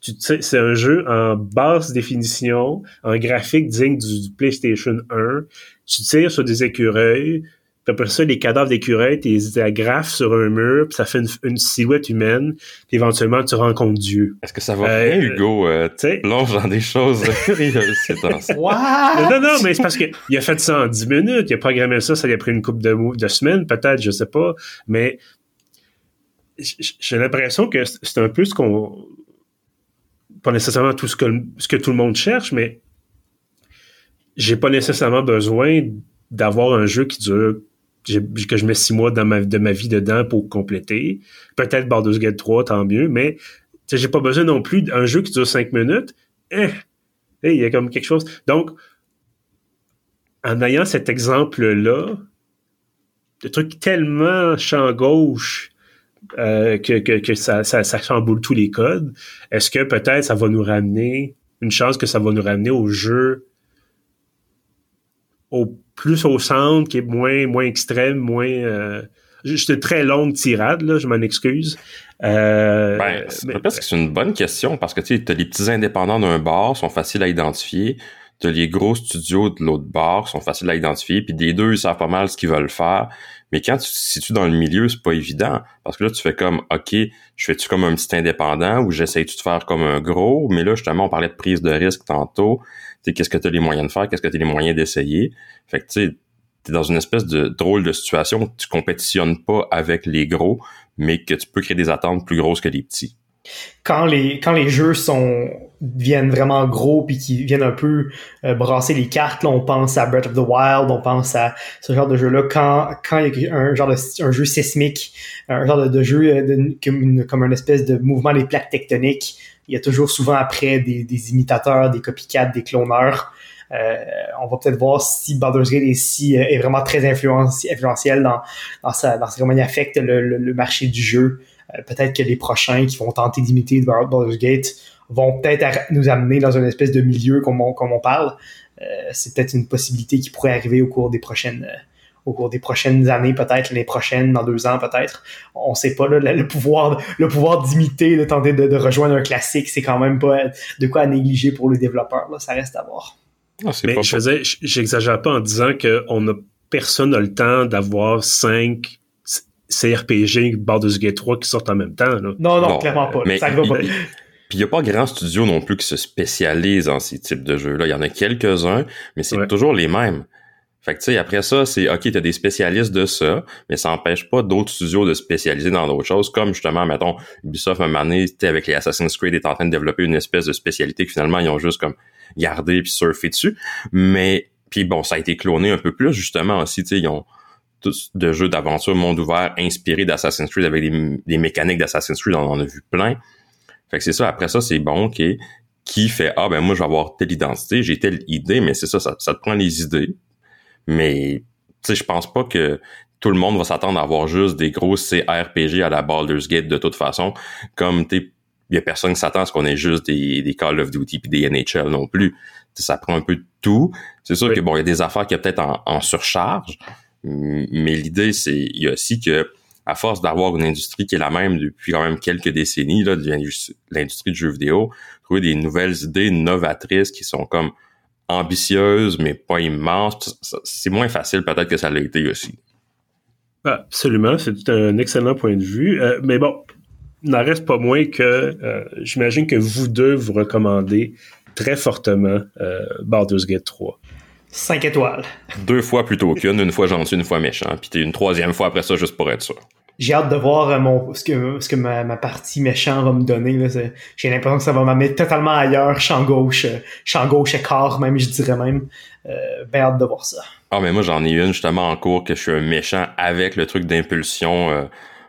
C'est un jeu en basse définition, en graphique digne du, du PlayStation 1. Tu tires sur des écureuils, puis après ça, les cadavres d'écureuils, tu les agrafes sur un mur, puis ça fait une, silhouette humaine. Puis éventuellement, tu rencontres Dieu. Est-ce que ça va euh, bien, Hugo? Euh, plonge dans des choses curieuses ces Non, non, non, mais c'est parce qu'il a fait ça en 10 minutes. Il a programmé ça, ça lui a pris une couple de, de semaines, peut-être, je sais pas. Mais j'ai l'impression que c'est un peu ce qu'on... Pas nécessairement tout ce que, ce que tout le monde cherche, mais j'ai pas nécessairement besoin d'avoir un jeu qui dure que je mets six mois de ma vie dedans pour compléter. Peut-être Baldur's Gate 3, tant mieux, mais j'ai pas besoin non plus d'un jeu qui dure cinq minutes. Eh, eh, il y a comme quelque chose. Donc, en ayant cet exemple-là, de trucs tellement champ gauche euh, que, que, que ça, ça, ça, chamboule tous les codes, est-ce que peut-être ça va nous ramener, une chance que ça va nous ramener au jeu au plus au centre, qui est moins, moins extrême, moins. Euh, J'étais très longue tirade, là, je m'en excuse. Euh, ben, parce que c'est une bonne question parce que tu sais, as les petits indépendants d'un bar, sont faciles à identifier. T'as les gros studios de l'autre bar, sont faciles à identifier. Puis des deux, ils savent pas mal ce qu'ils veulent faire. Mais quand tu te situes dans le milieu, c'est pas évident. Parce que là, tu fais comme, OK, je fais-tu comme un petit indépendant ou j'essaye-tu de faire comme un gros? Mais là, justement, on parlait de prise de risque tantôt qu'est-ce que tu as les moyens de faire, qu'est-ce que tu as les moyens d'essayer. Fait que tu es dans une espèce de drôle de situation où tu compétitionnes pas avec les gros, mais que tu peux créer des attentes plus grosses que les petits. Quand les, quand les jeux sont deviennent vraiment gros puis qui viennent un peu euh, brasser les cartes, là, on pense à Breath of the Wild, on pense à ce genre de jeu-là. Quand, quand il y a un genre de un jeu sismique, un genre de, jeu euh, comme, comme une espèce de mouvement des plaques tectoniques, il y a toujours souvent après des, imitateurs, des copycats, des cloneurs. Euh, on va peut-être voir si Baldur's Gate est, si, euh, est vraiment très influentiel dans, dans, sa, dans comment il affecte le, marché du jeu. Euh, peut-être que les prochains qui vont tenter d'imiter Baldur's Gate vont peut-être nous amener dans une espèce de milieu comme on, comme on parle. c'est peut-être une possibilité qui pourrait arriver au cours des prochaines au cours des prochaines années, peut-être les prochaines, dans deux ans peut-être. On sait pas, là, le, pouvoir le pouvoir d'imiter, de tenter de, rejoindre un classique, c'est quand même pas de quoi négliger pour le développeur. Là, ça reste à voir. Ah, Mais je faisais, j'exagère pas en disant que on a personne n'a le temps d'avoir cinq CRPG Baldur's Gate 3 qui sortent en même temps. Là. Non, non, clairement pas. ça va pas. Puis il n'y a pas grand studio non plus qui se spécialise en ces types de jeux-là. Il y en a quelques-uns, mais c'est toujours les mêmes Fait que tu sais, après ça, c'est OK, t'as des spécialistes de ça, mais ça n'empêche pas d'autres studios de spécialiser dans d'autres choses, comme justement, mettons, Ubisoft, à un moment donné, avec les Assassin's Creed, est en train de développer une espèce de spécialité que finalement, ils ont juste comme gardé puis surfé dessus. Mais, puis bon, ça a été cloné un peu plus, justement, aussi, tu sais, ils ont tous de jeux d'aventure monde ouvert inspirés d'Assassin's Creed avec des, mécaniques d'Assassin's Creed, on en a vu plein. Fait que c'est ça, après ça, c'est bon, OK, qui fait, ah ben moi, je vais avoir telle identité, j'ai telle idée, mais c'est ça, ça, ça te prend les idées mais, tu sais, je pense pas que tout le monde va s'attendre à avoir juste des gros CRPG à la Baldur's Gate de toute façon. Comme, tu il y a personne qui s'attend à ce qu'on ait juste des, des Call of Duty puis des NHL non plus. ça prend un peu de tout. C'est sûr que bon, il y a des affaires qui sont peut-être en, surcharge, mais l'idée, c'est il y a aussi que à force d'avoir une industrie qui est la même depuis quand même quelques décennies, là, l'industrie du jeu vidéo, trouver des nouvelles idées novatrices qui sont comme ambitieuse, mais pas immense. C'est moins facile peut-être que ça l'a été aussi. Absolument, c'est un excellent point de vue. Euh, mais bon, n'en reste pas moins que euh, j'imagine que vous deux vous recommandez très fortement euh, Baldur's Gate 3. 5 étoiles. Deux fois plutôt qu'une, une fois gentil, une fois méchant, puis une troisième fois après ça juste pour être sûr j'ai hâte de voir euh, mon, ce que, ce que ma, ma partie méchant va me donner. J'ai l'impression que ça va m'amener totalement ailleurs, champ gauche, euh, champ gauche écart même, je dirais même. Euh, ben hâte de voir ça. Ah, mais moi j'en ai une justement en cours que je suis un méchant avec le truc d'impulsion euh,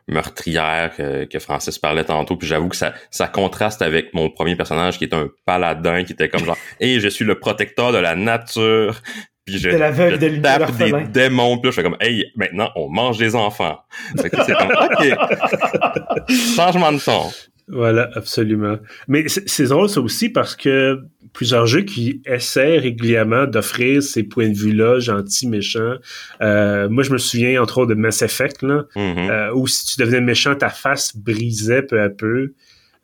meurtrière que, que, Francis parlait tantôt. Puis j'avoue que ça, ça contraste avec mon premier personnage qui est un paladin qui était comme genre Et je suis le protecteur de la nature puis je, la veuve de tape des démons, puis là, je fais comme, hey, maintenant, on mange des enfants. c'est comme, OK. Changement de ton. Voilà, absolument. Mais c'est drôle, ça aussi, parce que plusieurs jeux qui essaient régulièrement d'offrir ces points de vue-là, gentils, méchants. Euh, moi, je me souviens, entre autres, de Mass Effect, là, mm-hmm. euh, où si tu devenais méchant, ta face brisait peu à peu.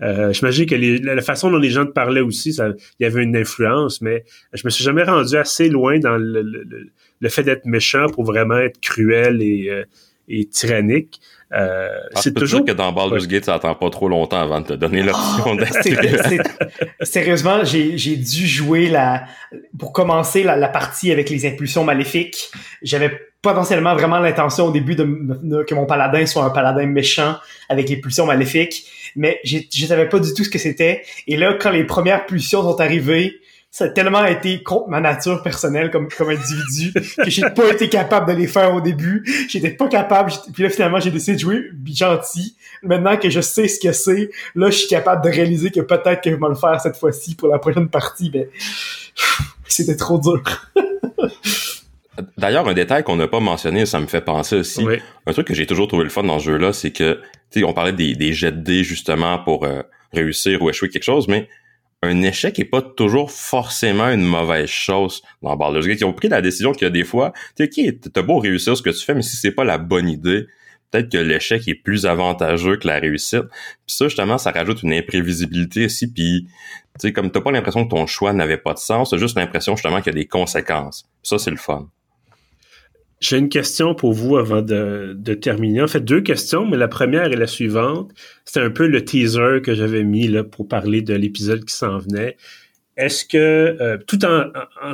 Euh, J'imagine que la façon dont les gens te parlaient aussi, ça, il y avait une influence, mais je me suis jamais rendu assez loin dans le, le, le fait d'être méchant pour vraiment être cruel et, euh, et tyrannique. Euh, ah, c'est toujours que dans Baldur's Gate, ça attend pas trop longtemps avant de te donner l'option oh, Sérieusement, j'ai dû jouer la pour commencer la, la, partie avec les impulsions maléfiques. J'avais potentiellement vraiment l'intention au début de, que mon paladin soit un paladin méchant avec les pulsions maléfiques, mais je savais pas du tout ce que c'était. Et là, quand les premières pulsions sont arrivées, ça a tellement été contre ma nature personnelle comme, comme individu que j'ai pas été capable de les faire au début. J'étais pas capable. Puis là, finalement, j'ai décidé de jouer gentil. Maintenant que je sais ce que c'est, là, je suis capable de réaliser que peut-être que je vais le faire cette fois-ci pour la prochaine partie, mais c'était trop dur. D'ailleurs, un détail qu'on n'a pas mentionné, ça me fait penser aussi. Un truc que j'ai toujours trouvé le fun dans ce jeu-là, c'est que, tu sais, on parlait des, des jets de dés justement pour euh, réussir ou échouer quelque chose, mais un échec est pas toujours forcément une mauvaise chose dans Baldur's Gate. Ils ont pris la décision qu'il y a des fois, tu sais, t'as beau réussir ce que tu fais, mais si c'est pas la bonne idée, peut-être que l'échec est plus avantageux que la réussite. Puis ça, justement, ça rajoute une imprévisibilité aussi. Puis, tu sais, comme t'as pas l'impression que ton choix n'avait pas de sens, t'as juste l'impression justement qu'il y a des conséquences. ça, c'est le fun. J'ai une question pour vous avant de, terminer. En fait, deux questions, mais la première est la suivante. C'est un peu le teaser que j'avais mis là pour parler de l'épisode qui s'en venait. Est-ce que, euh, tout en,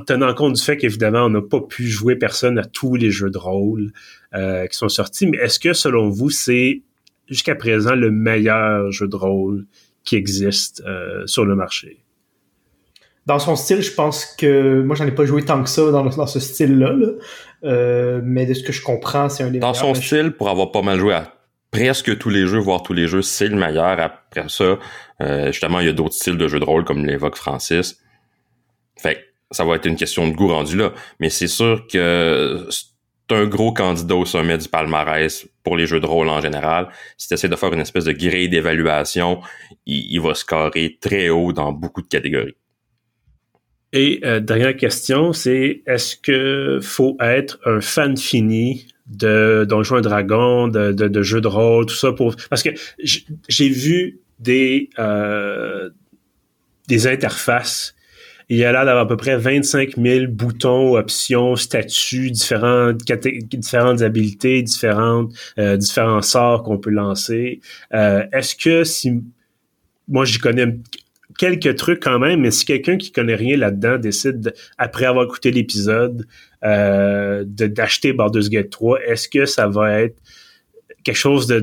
tenant compte du fait qu'évidemment, on n'a pas pu jouer personne à tous les jeux de rôle euh, qui sont sortis, mais est-ce que, selon vous, c'est jusqu'à présent le meilleur jeu de rôle qui existe euh, sur le marché? Dans son style, je pense que moi, j'en ai pas joué tant que ça dans, dans ce style-là. Là. Euh, mais de ce que je comprends, c'est un des Dans son style, pour avoir pas mal joué à presque tous les jeux, voire tous les jeux, c'est le meilleur. Après ça, euh, justement, il y a d'autres styles de jeux de rôle, comme l'évoque Francis. Fait ça va être une question de goût rendu là. Mais c'est sûr que c'est un gros candidat au sommet du palmarès pour les jeux de rôle en général. Si tu essaies de faire une espèce de grille d'évaluation, il, il va scorer très haut dans beaucoup de catégories. Et euh, dernière question, c'est est-ce que faut être un fan fini de Donjons et Dragons, de, de, de, jeux de rôle, tout ça pour parce que j'ai vu des euh, des interfaces. Il y a là d'avoir à peu près 25 000 boutons, options, statuts, différentes différentes habiletés, différentes euh, différents sorts qu'on peut lancer. Est-ce que si moi j'y connais quelques trucs quand même, mais si quelqu'un qui connaît rien là-dedans décide, après avoir écouté l'épisode, euh, d'acheter Baldur's Gate 3, est-ce que ça va être quelque chose de,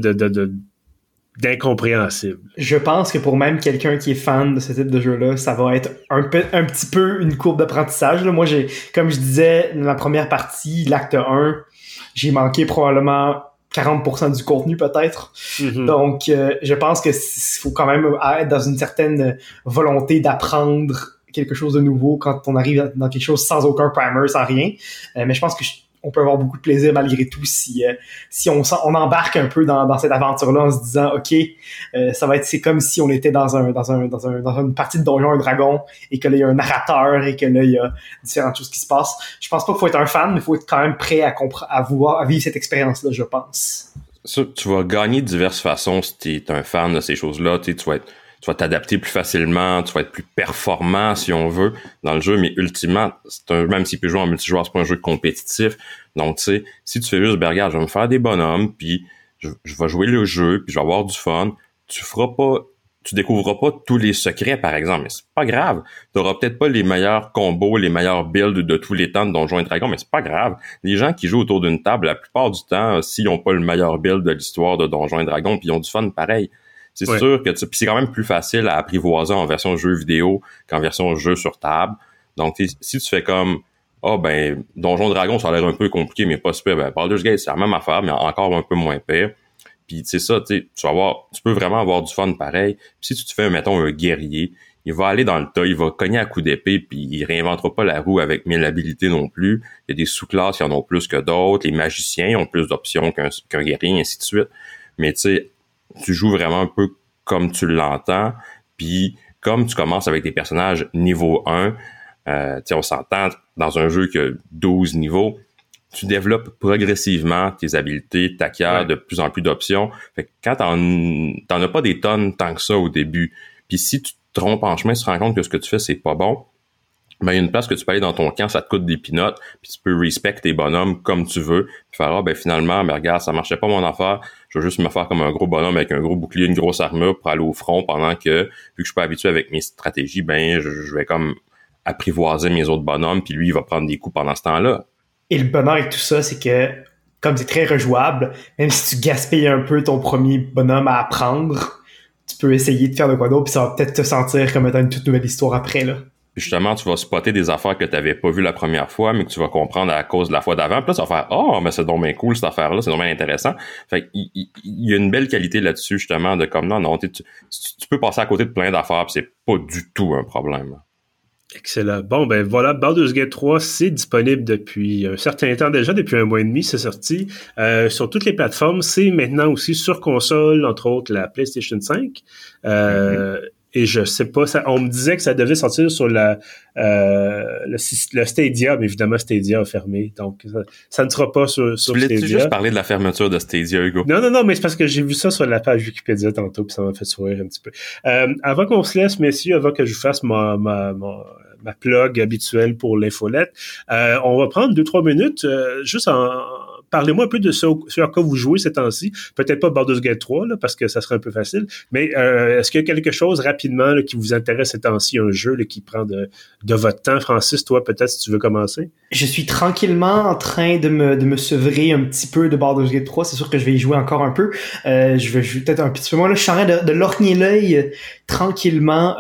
d'incompréhensible? Je pense que pour même quelqu'un qui est fan de ce type de jeu-là, ça va être un, peu, un petit peu une courbe d'apprentissage. Moi, j'ai, comme je disais, dans la première partie, l'acte 1, j'ai manqué probablement 40% du contenu peut-être. Mm-hmm. Donc, euh, je pense que faut quand même être dans une certaine volonté d'apprendre quelque chose de nouveau quand on arrive dans quelque chose sans aucun primer, sans rien. Euh, mais je pense que on peut avoir beaucoup de plaisir malgré tout si euh, si on, on embarque un peu dans, dans cette aventure-là en se disant ok euh, ça va être c'est comme si on était dans un dans un dans un dans une partie de Donjon et Dragon et que là il y a un narrateur et que là il y a différentes choses qui se passent. Je pense pas qu'il faut être un fan, mais il faut être quand même prêt à à voir à vivre cette expérience-là, je pense. Ça, tu vas gagner de diverses façons si tu es un fan de ces choses-là. Tu vas être tu vas t'adapter plus facilement, tu vas être plus performant si on veut dans le jeu, mais ultimement, c'est un, même s'il peut jouer en multijoueur, c'est pas un jeu compétitif. Donc, tu sais, si tu fais juste, ben, regarde, je vais me faire des bonhommes, puis je, vais jouer le jeu, puis je vais avoir du fun, tu feras pas, tu découvriras pas tous les secrets, par exemple, mais c'est pas grave. Tu auras peut-être pas les meilleurs combos, les meilleurs builds de tous les temps de Donjons et Dragons, mais c'est pas grave. Les gens qui jouent autour d'une table, la plupart du temps, s'ils ont pas le meilleur build de l'histoire de Donjons et Dragons, puis ils ont du fun pareil. C'est sûr que c'est quand même plus facile à apprivoiser en version jeu vidéo qu'en version jeu sur table. Donc, si tu fais comme ah oh, ben Donjon Dragon, ça a l'air un peu compliqué, mais pas super. Ben, Baldur's Gate, c'est la même affaire, mais encore un peu moins pire. Puis c'est ça, tu vas avoir, tu peux vraiment avoir du fun pareil. Puis si tu te fais, mettons, un guerrier, il va aller dans le tas, il va cogner à coups d'épée, puis il réinventera pas la roue avec mille habilités non plus. Il y a des sous-classes qui en ont plus que d'autres. Les magiciens ont plus d'options qu'un guerrier, ainsi de suite. Mais tu sais, tu joues vraiment un peu comme tu l'entends, puis comme tu commences avec des personnages niveau 1, euh, on s'entend dans un jeu qui a 12 niveaux, tu développes progressivement tes habiletés, t'acquiers de plus en plus d'options. Fait que quand t'en, as pas des tonnes tant que ça au début, puis si tu te trompes en chemin, tu te rends compte que ce que tu fais, c'est pas bon, il y a une place que tu peux aller dans ton camp, ça te coûte des pinottes, puis tu peux respect tes bonhommes comme tu veux, puis faire, ah, ben finalement, ben regarde, ça marchait pas mon affaire, je vais juste me faire comme un gros bonhomme avec un gros bouclier, une grosse armure pour aller au front pendant que, vu que je suis pas habitué avec mes stratégies, ben je, vais comme apprivoiser mes autres bonhommes, puis lui, il va prendre des coups pendant ce temps-là. Et le bonheur avec tout ça, c'est que, comme c'est très rejouable, même si tu gaspilles un peu ton premier bonhomme à apprendre, tu peux essayer de faire de quoi d'autre, puis ça va peut-être te sentir comme étant une toute nouvelle histoire après, là justement, tu vas spotter des affaires que tu n'avais pas vues la première fois, mais que tu vas comprendre à cause de la fois d'avant. Puis là, tu vas faire Oh, mais c'est donc bien cool cette affaire-là, c'est donc bien intéressant. Fait il, y, a une belle qualité là-dessus, justement, de comme non, non, tu, tu, peux passer à côté de plein d'affaires, puis c'est pas du tout un problème. Excellent. Bon, ben voilà, Baldur's Gate 3, c'est disponible depuis un certain temps déjà, depuis un mois et demi, c'est sorti euh, sur toutes les plateformes. C'est maintenant aussi sur console, entre autres la PlayStation 5. Euh, mm-hmm et je sais pas, ça, on me disait que ça devait sortir sur la, euh, le, le, Stadia, mais évidemment Stadia a fermé, donc ça, ne sera pas sur, sur Stadia. Tu juste parler de la fermeture de Stadia, Hugo? Non, non, non, mais c'est parce que j'ai vu ça sur la page Wikipédia tantôt, puis ça m'a fait sourire un petit peu. Euh, avant qu'on se laisse, messieurs, avant que je vous fasse ma, ma, ma ma plug habituelle pour l'infolette. Euh, on va prendre deux, trois minutes euh, juste en, parlez-moi un peu de ce, à quoi vous jouez ces temps-ci. Peut-être pas Baldur's Gate 3, parce que ça serait un peu facile, mais euh, est-ce qu'il y a quelque chose rapidement qui vous intéresse ces temps-ci, un jeu qui prend de, votre temps? Francis, toi, peut-être, si tu veux commencer? Je suis tranquillement en train de me, de sevrer un petit peu de Baldur's Gate 3. C'est sûr que je vais y jouer encore un peu. Euh, je vais jouer peut-être un petit peu moins. Là, je suis en train de, de lorgner l'œil euh, tranquillement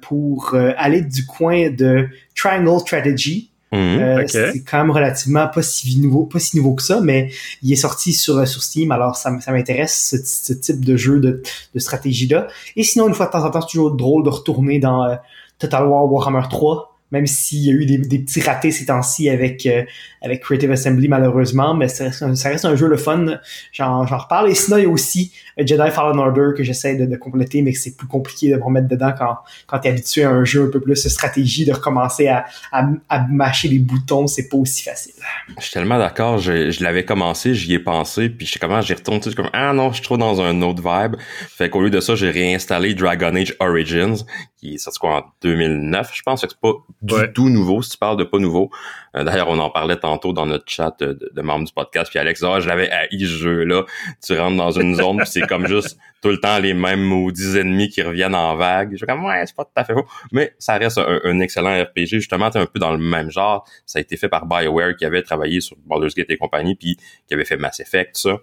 pour aller du coin de Triangle Strategy. Mhm, euh, c'est quand même relativement pas si nouveau, pas si nouveau que ça, mais il est sorti sur sur Steam, alors ça, ça m'intéresse ce, type de jeu de, de stratégie là. Et sinon, une fois de temps en temps, c'est toujours drôle de retourner dans euh, Total War Warhammer 3 même s'il y a eu des, petits ratés ces temps-ci avec euh, avec Creative Assembly malheureusement, mais ça, ça reste un jeu le fun. J'en, reparle. Et sinon, il y a aussi euh, Jedi Fallen Order que j'essaie de, compléter, mais que c'est plus compliqué de me remettre dedans quand quand t'es habitué à un jeu un peu plus stratégie, de recommencer à, à, à mâcher les boutons, c'est pas aussi facile. Je suis tellement d'accord. Je, l'avais commencé, j'y ai pensé, puis je sais comment j'y retourne, tu comme ah non, je suis trop dans un autre vibe. Fait qu'au lieu de ça, j'ai réinstallé Dragon Age Origins, qui est sorti quoi en 2009, je pense. que c'est pas du tout nouveau si tu parles de pas nouveau. Euh, d'ailleurs, on en parlait tantôt dans notre chat de, membres du podcast. Puis Alex, oh, je l'avais haï ce jeu-là. Tu rentres dans une zone, puis c'est comme juste tout le temps les mêmes maudits ennemis qui reviennent en vague. Je suis comme ouais, c'est pas tout à fait faux. Mais ça reste un, excellent RPG. Justement, c'est un peu dans le même genre. Ça a été fait par BioWare qui avait travaillé sur Baldur's Gate et compagnie, puis qui avait fait Mass Effect, ça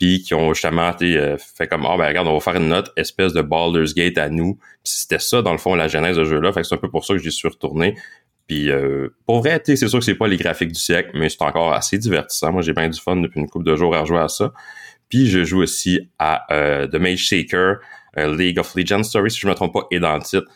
puis qui ont justement euh, fait comme ah ben regarde on va faire une note espèce de Baldur's Gate à nous. C'était ça dans le fond la genèse de jeu là fait que c'est un peu pour ça que j'y suis retourné. Puis euh, pour vrai c'est sûr que c'est pas les graphiques du siècle mais c'est encore assez divertissant. Moi j'ai bien du fun depuis une couple de jours à jouer à ça. Puis je joue aussi à euh, The Mage Shaker League of Legends Story si je me trompe pas et dans le titre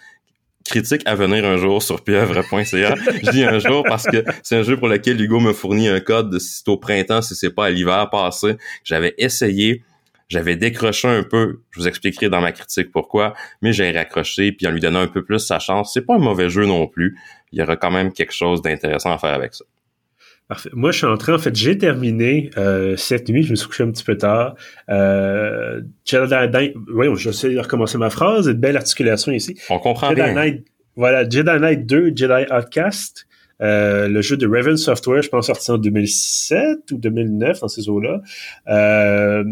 critique à venir un jour sur pieuvre.ca. je dis un jour parce que c'est un jeu pour lequel Hugo me fournit un code de si c'est au printemps, si c'est pas à l'hiver passé. J'avais essayé, j'avais décroché un peu, je vous expliquerai dans ma critique pourquoi, mais j'ai raccroché puis en lui donnant un peu plus sa chance. C'est pas un mauvais jeu non plus. Il y aura quand même quelque chose d'intéressant à faire avec ça. Parfait. Moi, je suis en train, en fait, j'ai terminé euh, cette nuit, je me suis couché un petit peu tard. Euh, Jedi oui, je sais recommencer ma phrase, une belle articulation ici. On comprend Jedi bien. Knight, voilà, Jedi Knight 2, Jedi Outcast, euh, le jeu de Raven Software, je pense sorti en 2007 ou 2009, dans ces eaux-là. Euh,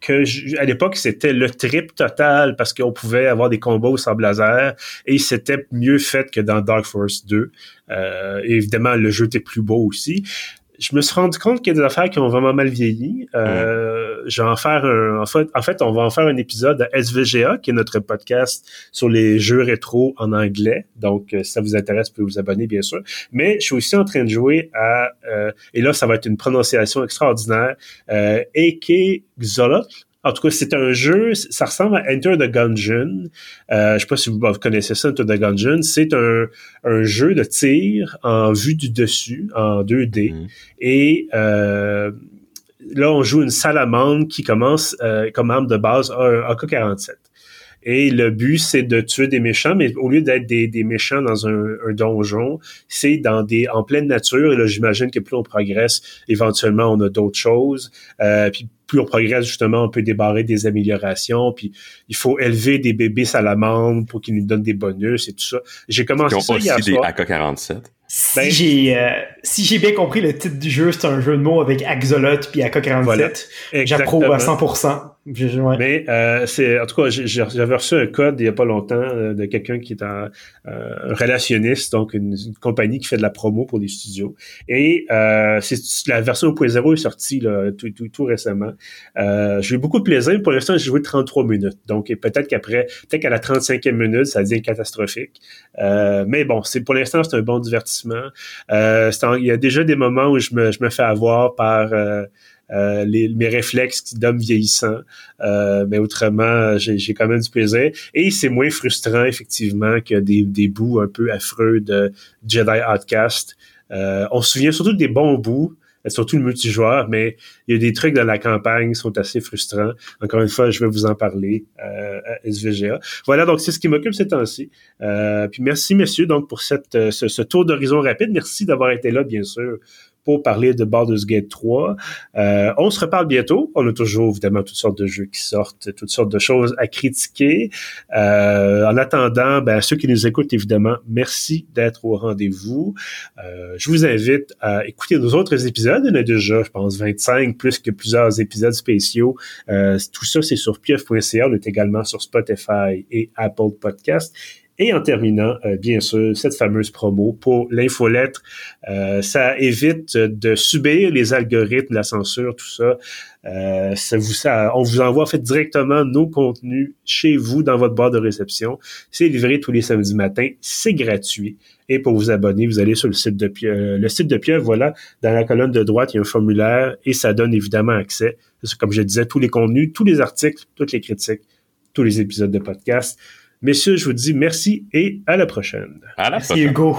que à l'époque c'était le trip total parce qu'on pouvait avoir des combats au sable laser et c'était mieux fait que dans Dark Force 2. Euh, évidemment, le jeu était plus beau aussi. Je me suis rendu compte qu'il y a des affaires qui ont vraiment mal vieilli. Euh, Je vais en faire un. En fait, en fait, on va en faire un épisode à SVGA, qui est notre podcast sur les jeux rétro en anglais. Donc, euh, si ça vous intéresse, vous pouvez vous abonner, bien sûr. Mais je suis aussi en train de jouer à. Euh, et là, ça va être une prononciation extraordinaire. Euh, AK Xolot, en tout cas, c'est un jeu, ça ressemble à Enter the Gungeon. Euh, je sais pas si vous, connaissez ça, Enter the Gungeon. C'est un, un, jeu de tir en vue du dessus, en 2D. Mm. Et euh, là, on joue une salamande qui commence euh, comme arme de base un AK-47. Et le but, c'est de tuer des méchants, mais au lieu d'être des, des méchants dans un, un donjon, c'est dans des en pleine nature. Et là, j'imagine que plus on progresse, éventuellement, on a d'autres choses. Euh, puis plus on progresse, justement, on peut débarrer des améliorations. Puis il faut élever des bébés salamandres pour qu'ils nous donnent des bonus et tout ça. J'ai commencé ça hier aussi des AK-47. Si ben, j'ai euh, si j'ai bien compris le titre du jeu, c'est un jeu de mots avec Axolot puis AK-47. J'approuve à 100%. Mais euh, c'est en tout cas, j'avais reçu un code il y a pas longtemps euh, de quelqu'un qui est un, relationniste, donc une, compagnie qui fait de la promo pour des studios. Et c'est la version 1.0 est sortie là, tout, tout, tout récemment. J'ai eu beaucoup de plaisir. Pour l'instant, j'ai joué 33 minutes. Donc peut-être qu'après, peut-être qu'à la 35e minute, ça devient catastrophique. mais bon, c'est pour l'instant, c'est un bon divertissement euh, il y a déjà des moments où je me, je me fais avoir par euh, euh, mes réflexes d'homme vieillissant. mais autrement, j'ai quand même du plaisir. Et c'est moins frustrant, effectivement, que des, des bouts un peu affreux de Jedi Outcast. on se souvient surtout des bons bouts, surtout le multijoueur, mais il y a des trucs dans la campagne qui sont assez frustrants. Encore une fois, je vais vous en parler euh, à SVGA. Voilà, donc c'est ce qui m'occupe ces temps-ci. Euh, puis merci, messieurs, donc pour euh, ce tour d'horizon rapide. Merci d'avoir été là, bien sûr, pour parler de Baldur's Gate 3. Euh, on se reparle bientôt. On a toujours évidemment toutes sortes de jeux qui sortent, toutes sortes de choses à critiquer. Euh, en attendant, ben, ceux qui nous écoutent, évidemment, merci d'être au rendez-vous. Euh, je vous invite à écouter nos autres épisodes. Il y en a déjà, je pense, 25, plus que plusieurs épisodes spéciaux. tout ça, c'est sur pieuf.ca. On est également sur Spotify et Apple Podcast. Et en terminant, euh, bien sûr, cette fameuse promo pour l'infolettre, euh, ça évite de subir les algorithmes, la censure, tout ça. Euh, vous, ça, on vous envoie en fait directement nos contenus chez vous dans votre barre de réception. C'est livré tous les samedis matins, c'est gratuit. Et pour vous abonner, vous allez sur le site de Pieuvre. Le site de Pieuvre, voilà, dans la colonne de droite, il y a un formulaire et ça donne évidemment accès. Comme je disais, tous les contenus, tous les articles, toutes les critiques, tous les épisodes de podcast. Messieurs, je vous dis merci et à la prochaine. À la merci Hugo.